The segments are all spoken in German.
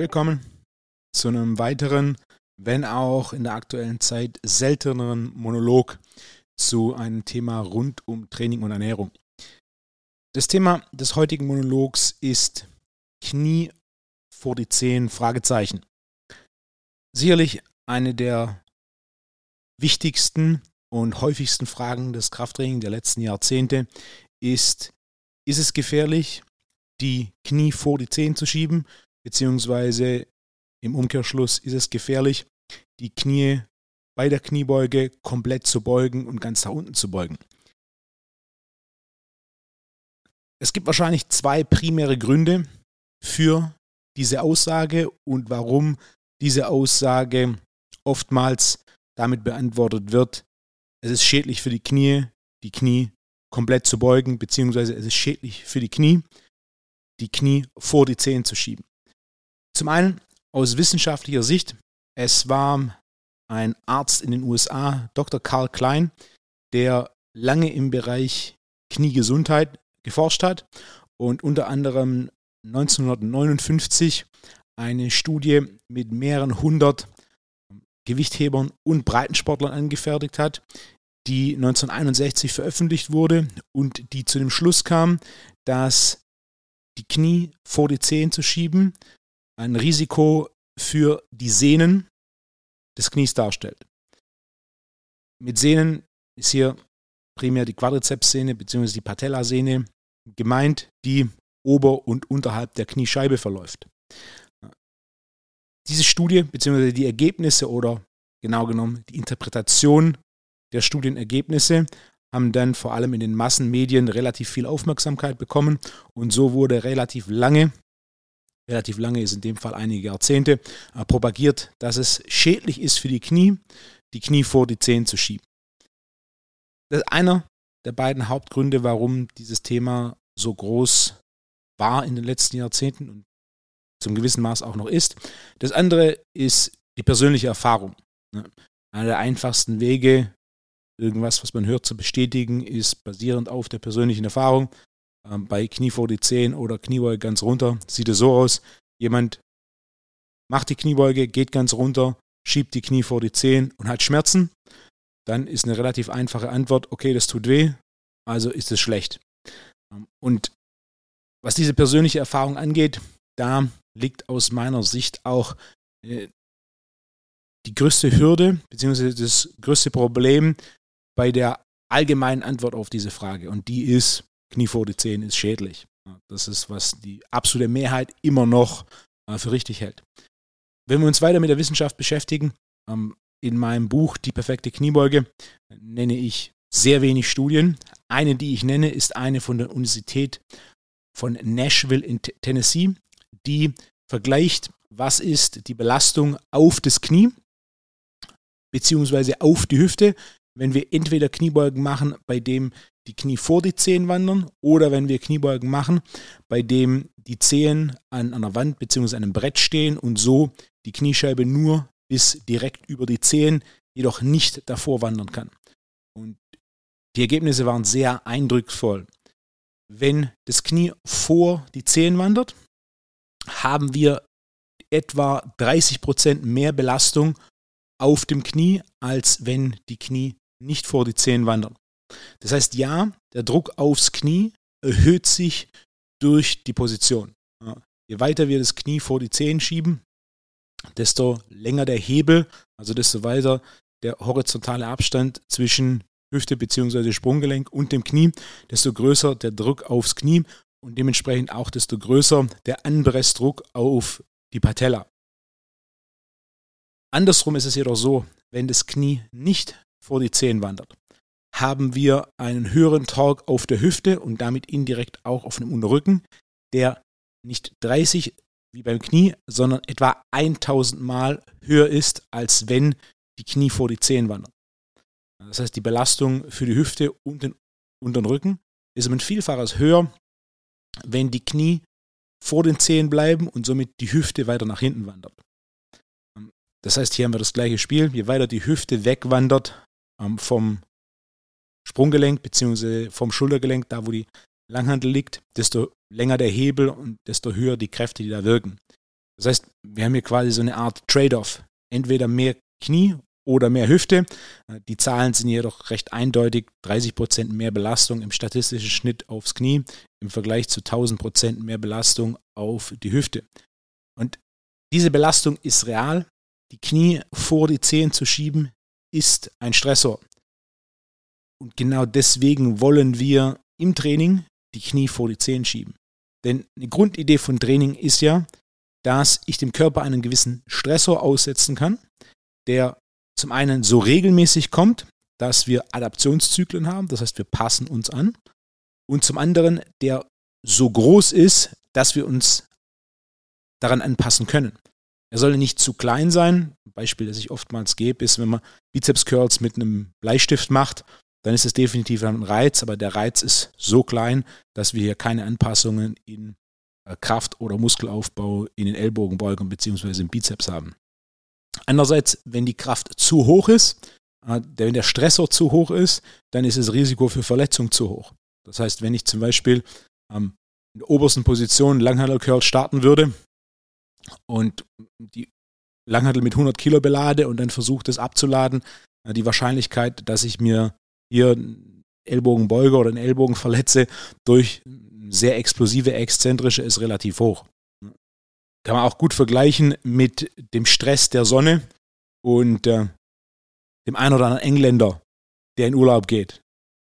Willkommen zu einem weiteren, wenn auch in der aktuellen Zeit selteneren Monolog zu einem Thema rund um Training und Ernährung. Das Thema des heutigen Monologs ist Knie vor die Zehen, Fragezeichen. Sicherlich eine der wichtigsten und häufigsten Fragen des Krafttraining der letzten Jahrzehnte ist, ist es gefährlich, die Knie vor die Zehen zu schieben, beziehungsweise im Umkehrschluss ist es gefährlich, die Knie bei der Kniebeuge komplett zu beugen und ganz nach unten zu beugen. Es gibt wahrscheinlich zwei primäre Gründe für diese Aussage und warum diese Aussage oftmals damit beantwortet wird, es ist schädlich für die Knie, die Knie komplett zu beugen, beziehungsweise es ist schädlich für die Knie, die Knie vor die Zehen zu schieben. Zum einen aus wissenschaftlicher Sicht, es war ein Arzt in den USA, Dr. Karl Klein, der lange im Bereich Kniegesundheit geforscht hat und unter anderem 1959 eine Studie mit mehreren hundert Gewichthebern und Breitensportlern angefertigt hat, die 1961 veröffentlicht wurde und die zu dem Schluss kam, dass die Knie vor die Zehen zu schieben ein Risiko für die Sehnen des Knies darstellt. Mit Sehnen ist hier primär die Quadrizepssehne bzw. die Patellasehne gemeint, die ober- und unterhalb der Kniescheibe verläuft. Diese Studie bzw. die Ergebnisse oder genau genommen die Interpretation der Studienergebnisse haben dann vor allem in den Massenmedien relativ viel Aufmerksamkeit bekommen und so wurde relativ lange, relativ lange ist in dem Fall einige Jahrzehnte, äh, propagiert, dass es schädlich ist für die Knie, die Knie vor die Zehen zu schieben. Das ist einer der beiden Hauptgründe, warum dieses Thema so groß war in den letzten Jahrzehnten und zum gewissen Maß auch noch ist. Das andere ist die persönliche Erfahrung. Ne? Einer der einfachsten Wege, irgendwas, was man hört, zu bestätigen, ist basierend auf der persönlichen Erfahrung. Ähm, bei Knie vor die Zehen oder Kniebeuge ganz runter sieht es so aus. Jemand macht die Kniebeuge, geht ganz runter, schiebt die Knie vor die Zehen und hat Schmerzen. Dann ist eine relativ einfache Antwort, okay, das tut weh, also ist es schlecht. Ähm, und was diese persönliche Erfahrung angeht, da liegt aus meiner Sicht auch äh, die größte Hürde bzw. das größte Problem bei der allgemeinen Antwort auf diese Frage. Und die ist, Knie vor die Zehen ist schädlich. Das ist, was die absolute Mehrheit immer noch äh, für richtig hält. Wenn wir uns weiter mit der Wissenschaft beschäftigen, ähm, in meinem Buch Die perfekte Kniebeuge nenne ich sehr wenig Studien. Eine, die ich nenne, ist eine von der Universität von Nashville in Tennessee, die vergleicht, was ist die Belastung auf das Knie beziehungsweise auf die Hüfte, wenn wir entweder Kniebeugen machen, bei dem die Knie vor die Zehen wandern, oder wenn wir Kniebeugen machen, bei dem die Zehen an einer Wand bzw. einem Brett stehen und so die Kniescheibe nur bis direkt über die Zehen, jedoch nicht davor wandern kann. Und die Ergebnisse waren sehr eindrucksvoll. Wenn das Knie vor die Zehen wandert, haben wir etwa 30% mehr Belastung auf dem Knie, als wenn die Knie nicht vor die Zehen wandern. Das heißt, ja, der Druck aufs Knie erhöht sich durch die Position. Je weiter wir das Knie vor die Zehen schieben, desto länger der Hebel, also desto weiter der horizontale Abstand zwischen Hüfte bzw. Sprunggelenk und dem Knie, desto größer der Druck aufs Knie und dementsprechend auch desto größer der Anpressdruck auf die Patella. Andersrum ist es jedoch so, wenn das Knie nicht vor die Zehen wandert, haben wir einen höheren Torque auf der Hüfte und damit indirekt auch auf dem Unterrücken, der nicht 30 wie beim Knie, sondern etwa 1000 Mal höher ist, als wenn die Knie vor die Zehen wandern. Das heißt, die Belastung für die Hüfte und den unteren Rücken ist um ein Vielfaches höher, wenn die Knie vor den Zehen bleiben und somit die Hüfte weiter nach hinten wandert. Das heißt, hier haben wir das gleiche Spiel. Je weiter die Hüfte wegwandert ähm, vom Sprunggelenk bzw. vom Schultergelenk, da wo die Langhandel liegt, desto länger der Hebel und desto höher die Kräfte, die da wirken. Das heißt, wir haben hier quasi so eine Art Trade-off. Entweder mehr Knie oder mehr Hüfte. Die Zahlen sind jedoch recht eindeutig. 30% mehr Belastung im statistischen Schnitt aufs Knie im Vergleich zu 1000% mehr Belastung auf die Hüfte. Und diese Belastung ist real. Die Knie vor die Zehen zu schieben, ist ein Stressor. Und genau deswegen wollen wir im Training die Knie vor die Zehen schieben. Denn eine Grundidee von Training ist ja, dass ich dem Körper einen gewissen Stressor aussetzen kann, der zum einen so regelmäßig kommt, dass wir Adaptionszyklen haben, das heißt, wir passen uns an, und zum anderen, der so groß ist, dass wir uns daran anpassen können. Er soll nicht zu klein sein. Ein Beispiel, das ich oftmals gebe, ist, wenn man Bizeps Curls mit einem Bleistift macht, dann ist es definitiv ein Reiz, aber der Reiz ist so klein, dass wir hier keine Anpassungen in äh, Kraft- oder Muskelaufbau in den Ellbogenbeugen bzw. im Bizeps haben. Andererseits, wenn die Kraft zu hoch ist, äh, wenn der Stressor zu hoch ist, dann ist das Risiko für Verletzung zu hoch. Das heißt, wenn ich zum Beispiel in der obersten Position Langhandel Curl starten würde, und die Langhantel mit 100 Kilo belade und dann versuche das abzuladen, äh, die Wahrscheinlichkeit, dass ich mir hier einen Ellbogenbeuger oder einen Ellbogen verletze durch sehr explosive, exzentrische, ist relativ hoch. Kann man auch gut vergleichen mit dem Stress der Sonne und äh, dem einen oder anderen Engländer, der in Urlaub geht,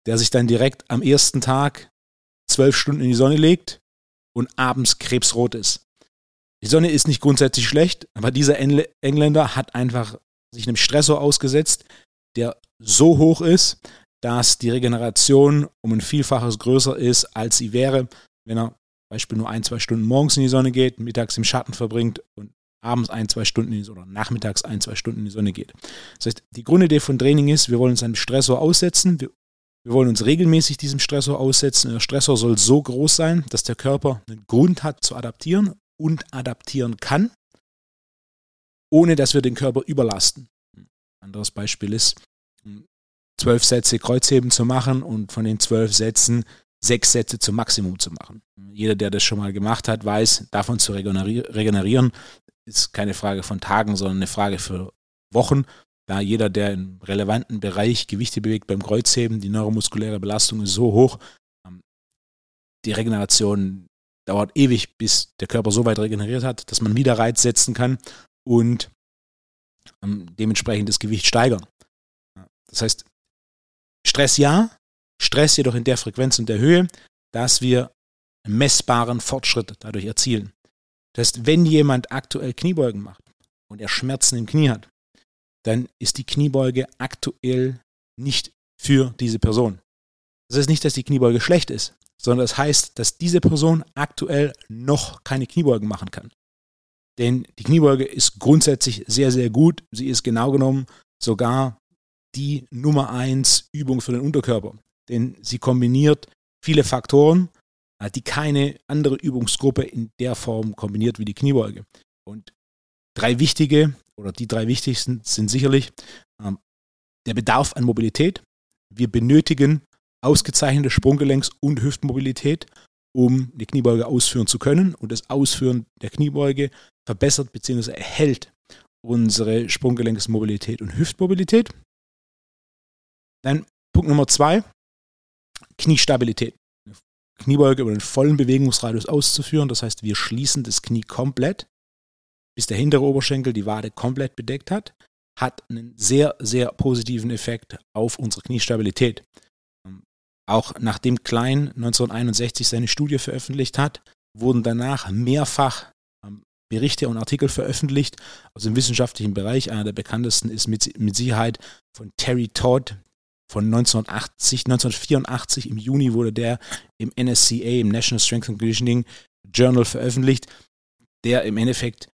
der sich dann direkt am ersten Tag zwölf Stunden in die Sonne legt und abends krebsrot ist. Die Sonne ist nicht grundsätzlich schlecht, aber dieser Engländer hat einfach sich einem Stressor ausgesetzt, der so hoch ist, dass die Regeneration um ein Vielfaches größer ist, als sie wäre, wenn er Beispiel nur ein, zwei Stunden morgens in die Sonne geht, mittags im Schatten verbringt und abends ein, zwei Stunden in die Sonne oder nachmittags ein, zwei Stunden in die Sonne geht. Das heißt, die Grundidee von Training ist, wir wollen uns einem Stressor aussetzen, wir, wir wollen uns regelmäßig diesem Stressor aussetzen. Der Stressor soll so groß sein, dass der Körper einen Grund hat zu adaptieren und adaptieren kann, ohne dass wir den Körper überlasten. Ein anderes Beispiel ist, zwölf Sätze Kreuzheben zu machen und von den zwölf Sätzen sechs Sätze zum Maximum zu machen. Jeder, der das schon mal gemacht hat, weiß, davon zu regenerieren, ist keine Frage von Tagen, sondern eine Frage für Wochen. Da jeder, der im relevanten Bereich Gewichte bewegt beim Kreuzheben, die neuromuskuläre Belastung ist so hoch, ähm, die Regeneration dauert ewig, bis der Körper so weit regeneriert hat, dass man wieder Reiz setzen kann und ähm, dementsprechend das Gewicht steigern. Das heißt, Stress ja, Stress jedoch in der Frequenz und der Höhe, dass wir messbaren Fortschritt dadurch erzielen. Das heißt, wenn jemand aktuell Kniebeugen macht und er Schmerzen im Knie hat, dann ist die Kniebeuge aktuell nicht für diese Person. Das heißt nicht, dass die Kniebeuge schlecht ist sondern das heißt, dass diese Person aktuell noch keine Kniebeugen machen kann. Denn die Kniebeuge ist grundsätzlich sehr, sehr gut. Sie ist genau genommen sogar die Nummer 1 Übung für den Unterkörper. Denn sie kombiniert viele Faktoren, äh, die keine andere Übungsgruppe in der Form kombiniert wie die Kniebeuge. Und drei wichtige oder die drei wichtigsten sind sicherlich ähm, der Bedarf an Mobilität. Wir benötigen ausgezeichnete Sprunggelenks- und Hüftmobilität, um die Kniebeuge ausführen zu können. Und das Ausführen der Kniebeuge verbessert bzw. erhält unsere Sprunggelenksmobilität und Hüftmobilität. Dann Punkt Nummer zwei, Kniestabilität. Kniebeuge über den vollen Bewegungsradius auszuführen. Das heißt, wir schließen das Knie komplett, bis der hintere Oberschenkel die Wade komplett bedeckt hat, hat einen sehr, sehr positiven Effekt auf unsere Kniestabilität. Auch nachdem Klein 1961 seine Studie veröffentlicht hat, wurden danach mehrfach ähm, Berichte und Artikel veröffentlicht aus dem wissenschaftlichen Bereich. Einer der bekanntesten ist mit, mit Sicherheit von Terry Todd von 1980, 1984 im Juni wurde der im NSCA, im National Strength and Conditioning Journal veröffentlicht, der im Endeffekt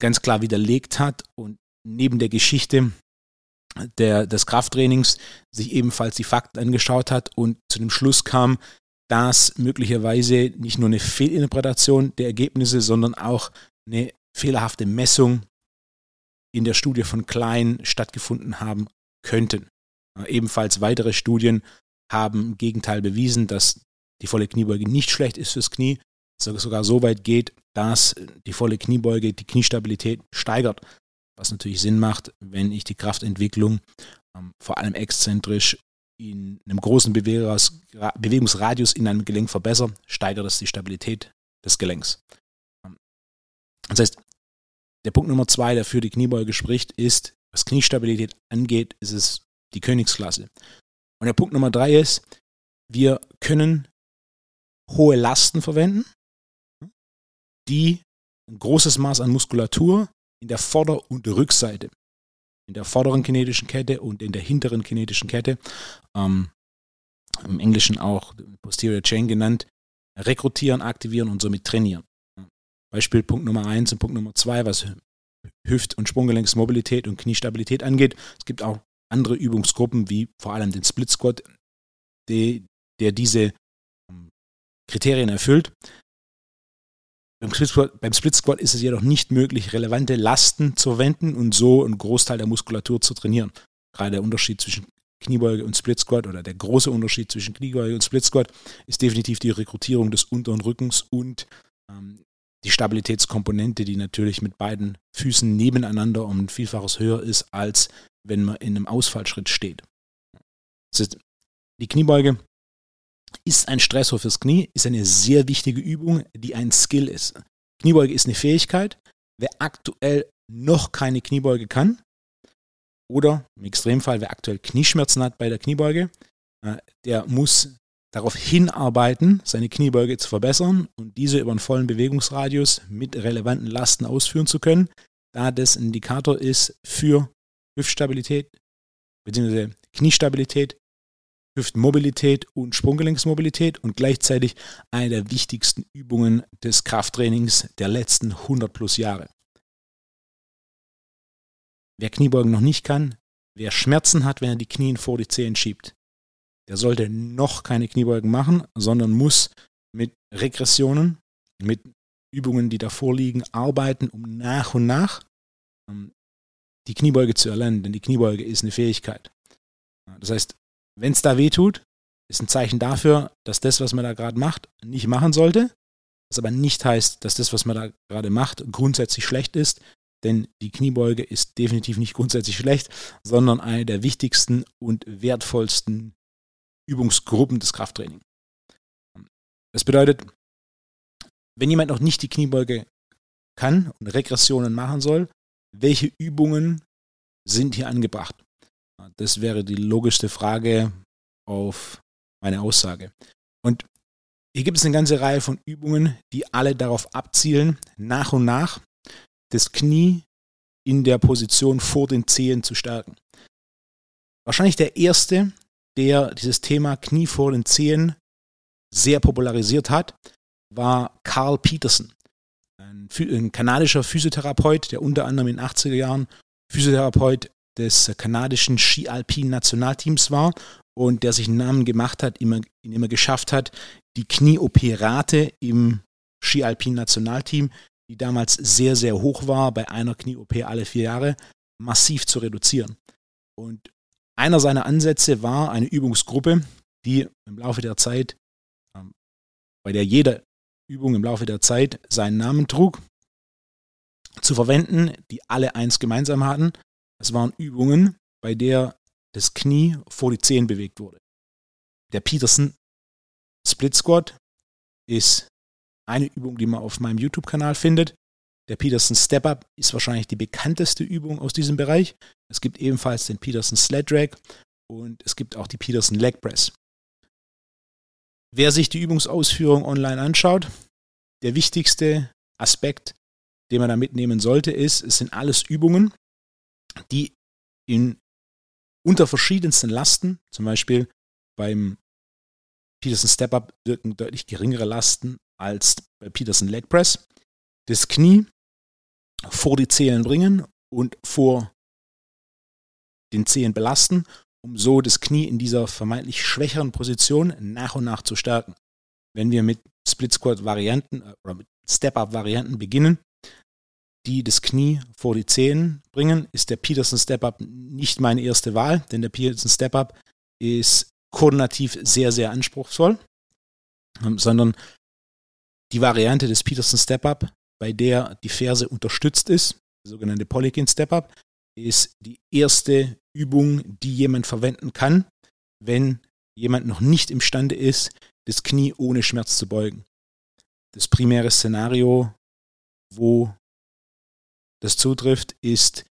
ganz klar widerlegt hat und neben der Geschichte der, des Krafttrainings sich ebenfalls die Fakten angeschaut hat und zu dem Schluss kam, dass möglicherweise nicht nur eine Fehlinterpretation der Ergebnisse, sondern auch eine fehlerhafte Messung in der Studie von Klein stattgefunden haben könnten. Ebenfalls weitere Studien haben im Gegenteil bewiesen, dass die volle Kniebeuge nicht schlecht ist fürs Knie, sogar so weit geht, dass die volle Kniebeuge die Kniestabilität steigert. Was natürlich Sinn macht, wenn ich die Kraftentwicklung ähm, vor allem exzentrisch in einem großen Bewegungsradius in einem Gelenk verbessere, steigert das die Stabilität des Gelenks. Ähm, das heißt, der Punkt Nummer zwei, der für die Kniebeuge spricht, ist, was Kniestabilität angeht, ist es die Königsklasse. Und der Punkt Nummer drei ist, wir können hohe Lasten verwenden, die ein großes Maß an Muskulatur in der Vorder- und Rückseite, in der vorderen kinetischen Kette und in der hinteren kinetischen Kette, ähm, im Englischen auch Posterior Chain genannt, rekrutieren, aktivieren und somit trainieren. Beispiel Punkt Nummer eins und Punkt Nummer zwei, was Hüft- und Sprunggelenksmobilität und Kniestabilität angeht. Es gibt auch andere Übungsgruppen, wie vor allem den Split Squat, die, der diese ähm, Kriterien erfüllt. Beim Split, Squat, beim Split Squat ist es jedoch nicht möglich, relevante Lasten zu verwenden und so einen Großteil der Muskulatur zu trainieren. Gerade der Unterschied zwischen Kniebeuge und Split Squat oder der große Unterschied zwischen Kniebeuge und Split Squat ist definitiv die Rekrutierung des unteren Rückens und ähm, die Stabilitätskomponente, die natürlich mit beiden Füßen nebeneinander um ein Vielfaches höher ist, als wenn man in einem Ausfallschritt steht. Die Kniebeuge ist ein Stressor fürs Knie, ist eine sehr wichtige Übung, die ein Skill ist. Kniebeuge ist eine Fähigkeit. Wer aktuell noch keine Kniebeuge kann, oder im Extremfall, wer aktuell Knieschmerzen hat bei der Kniebeuge, äh, der muss darauf hinarbeiten, seine Kniebeuge zu verbessern und diese über einen vollen Bewegungsradius mit relevanten Lasten ausführen zu können, da das ein Indikator ist für Hüftstabilität bzw. Kniestabilität, Hüftmobilität und Sprunggelenksmobilität und gleichzeitig eine der wichtigsten Übungen des Krafttrainings der letzten 100 plus Jahre. Wer Kniebeugen noch nicht kann, wer Schmerzen hat, wenn er die Knien vor die Zehen schiebt, der sollte noch keine Kniebeugen machen, sondern muss mit Regressionen, mit Übungen, die davor liegen, arbeiten, um nach und nach ähm, die Kniebeuge zu erlernen, denn die Kniebeuge ist eine Fähigkeit. Das heißt, wenn es da weh tut, ist ein Zeichen dafür, dass das, was man da gerade macht, nicht machen sollte. Was aber nicht heißt, dass das, was man da gerade macht, grundsätzlich schlecht ist, denn die Kniebeuge ist definitiv nicht grundsätzlich schlecht, sondern eine der wichtigsten und wertvollsten Übungsgruppen des Krafttrainings. Das bedeutet, wenn jemand noch nicht die Kniebeuge kann und Regressionen machen soll, welche Übungen sind hier angebracht? Das wäre die logischste Frage auf meine Aussage. Und hier gibt es eine ganze Reihe von Übungen, die alle darauf abzielen, nach und nach das Knie in der Position vor den Zehen zu stärken. Wahrscheinlich der erste der dieses Thema Knie vor den Zehen sehr popularisiert hat, war Carl Peterson, ein, ein kanadischer Physiotherapeut, der unter anderem in den 80er Jahren Physiotherapeut des kanadischen Ski-Alpin-Nationalteams war und der sich einen Namen gemacht hat, indem er geschafft hat, die Knie-OP-Rate im Ski-Alpin-Nationalteam, die damals sehr, sehr hoch war, bei einer Knie-OP alle vier Jahre, massiv zu reduzieren. Und einer seiner Ansätze war eine Übungsgruppe, die im Laufe der Zeit, ähm, bei der jede Übung im Laufe der Zeit seinen Namen trug, zu verwenden, die alle eins gemeinsam hatten. Es waren Übungen, bei der das Knie vor die Zehen bewegt wurde. Der Peterson Split Squat ist eine Übung, die man auf meinem YouTube-Kanal findet. Der Peterson Step Up ist wahrscheinlich die bekannteste Übung aus diesem Bereich. Es gibt ebenfalls den Peterson Sled Drag und es gibt auch die Peterson Leg Press. Wer sich die Übungsausführung online anschaut, der wichtigste Aspekt, den man da mitnehmen sollte, ist, es sind alles Übungen, die in unter verschiedensten Lasten, zum Beispiel beim Peterson Step Up wirken deutlich geringere Lasten als bei Peterson Leg Press, das Knie vor die Zehen bringen und vor den Zehen belasten, um so das Knie in dieser vermeintlich schwächeren Position nach und nach zu stärken. Wenn wir mit Split Squat Varianten äh, oder mit Step Up Varianten beginnen, die das Knie vor die Zehen bringen, ist der Peterson Step-Up nicht meine erste Wahl, denn der Peterson Step-Up ist koordinativ sehr, sehr anspruchsvoll, ähm, sondern die Variante des Peterson Step-Up, bei der die Ferse unterstützt ist, der sogenannte Polykin Step-Up, ist die erste Übung, die jemand verwenden kann, wenn jemand noch nicht imstande ist, das Knie ohne Schmerz zu beugen. Das primäre Szenario, wo das zutrifft, ist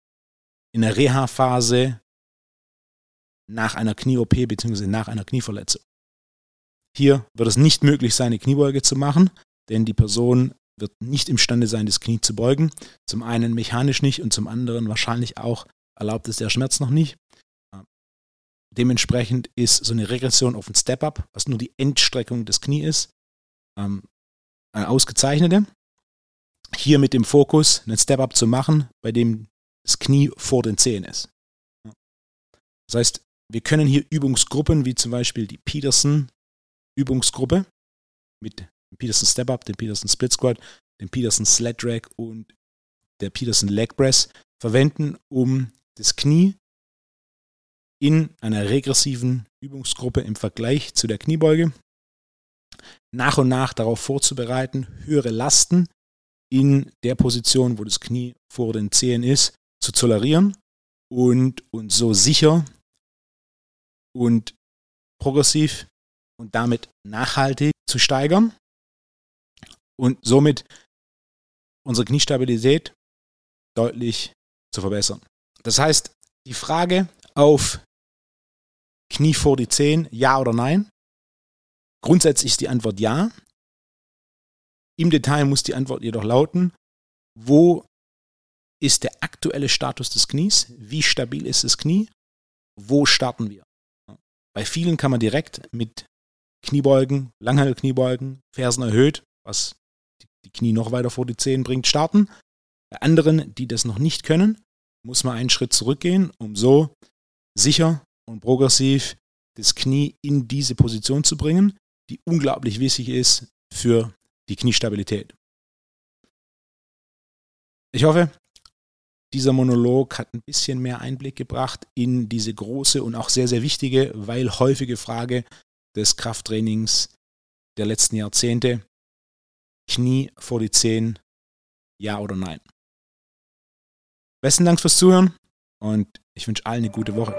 in der Reha-Phase nach einer Knie-OP bzw. nach einer Knieverletzung. Hier wird es nicht möglich sein, eine Kniebeuge zu machen, denn die Person wird nicht imstande sein, das Knie zu beugen. Zum einen mechanisch nicht und zum anderen wahrscheinlich auch erlaubt es der Schmerz noch nicht. Dementsprechend ist so eine Regression auf ein Step-Up, was nur die Endstreckung des Knie ist, ähm, eine ausgezeichnete. Hier mit dem Fokus, einen Step-Up zu machen, bei dem das Knie vor den Zehen ist. Das heißt, wir können hier Übungsgruppen wie zum Beispiel die Peterson Übungsgruppe mit dem Peterson Step Up, dem Peterson Split Squat, dem Peterson Sled Drag und der Peterson Leg Press verwenden, um das Knie in einer regressiven Übungsgruppe im Vergleich zu der Kniebeuge nach und nach darauf vorzubereiten, höhere Lasten in der Position, wo das Knie vor den Zehen ist, zu tolerieren und, und so sicher und progressiv und damit nachhaltig zu steigern und somit unsere Kniestabilität deutlich zu verbessern. Das heißt, die Frage auf Knie vor die Zehen, ja oder nein? Grundsätzlich ist die Antwort ja. Im Detail muss die Antwort jedoch lauten, wo ist der aktuelle Status des Knies? Wie stabil ist das Knie? Wo starten wir? Bei vielen kann man direkt mit Kniebeugen, Langhandelkniebeugen, Fersen erhöht, was die Knie noch weiter vor die Zehen bringt, starten. Bei anderen, die das noch nicht können, muss man einen Schritt zurückgehen, um so sicher und progressiv das Knie in diese Position zu bringen, die unglaublich wichtig ist für die Kniestabilität. Ich hoffe, dieser Monolog hat ein bisschen mehr Einblick gebracht in diese große und auch sehr, sehr wichtige, weil häufige Frage des Krafttrainings der letzten Jahrzehnte. Knie vor die Zehen, ja oder nein. Besten Dank fürs Zuhören und ich wünsche allen eine gute Woche.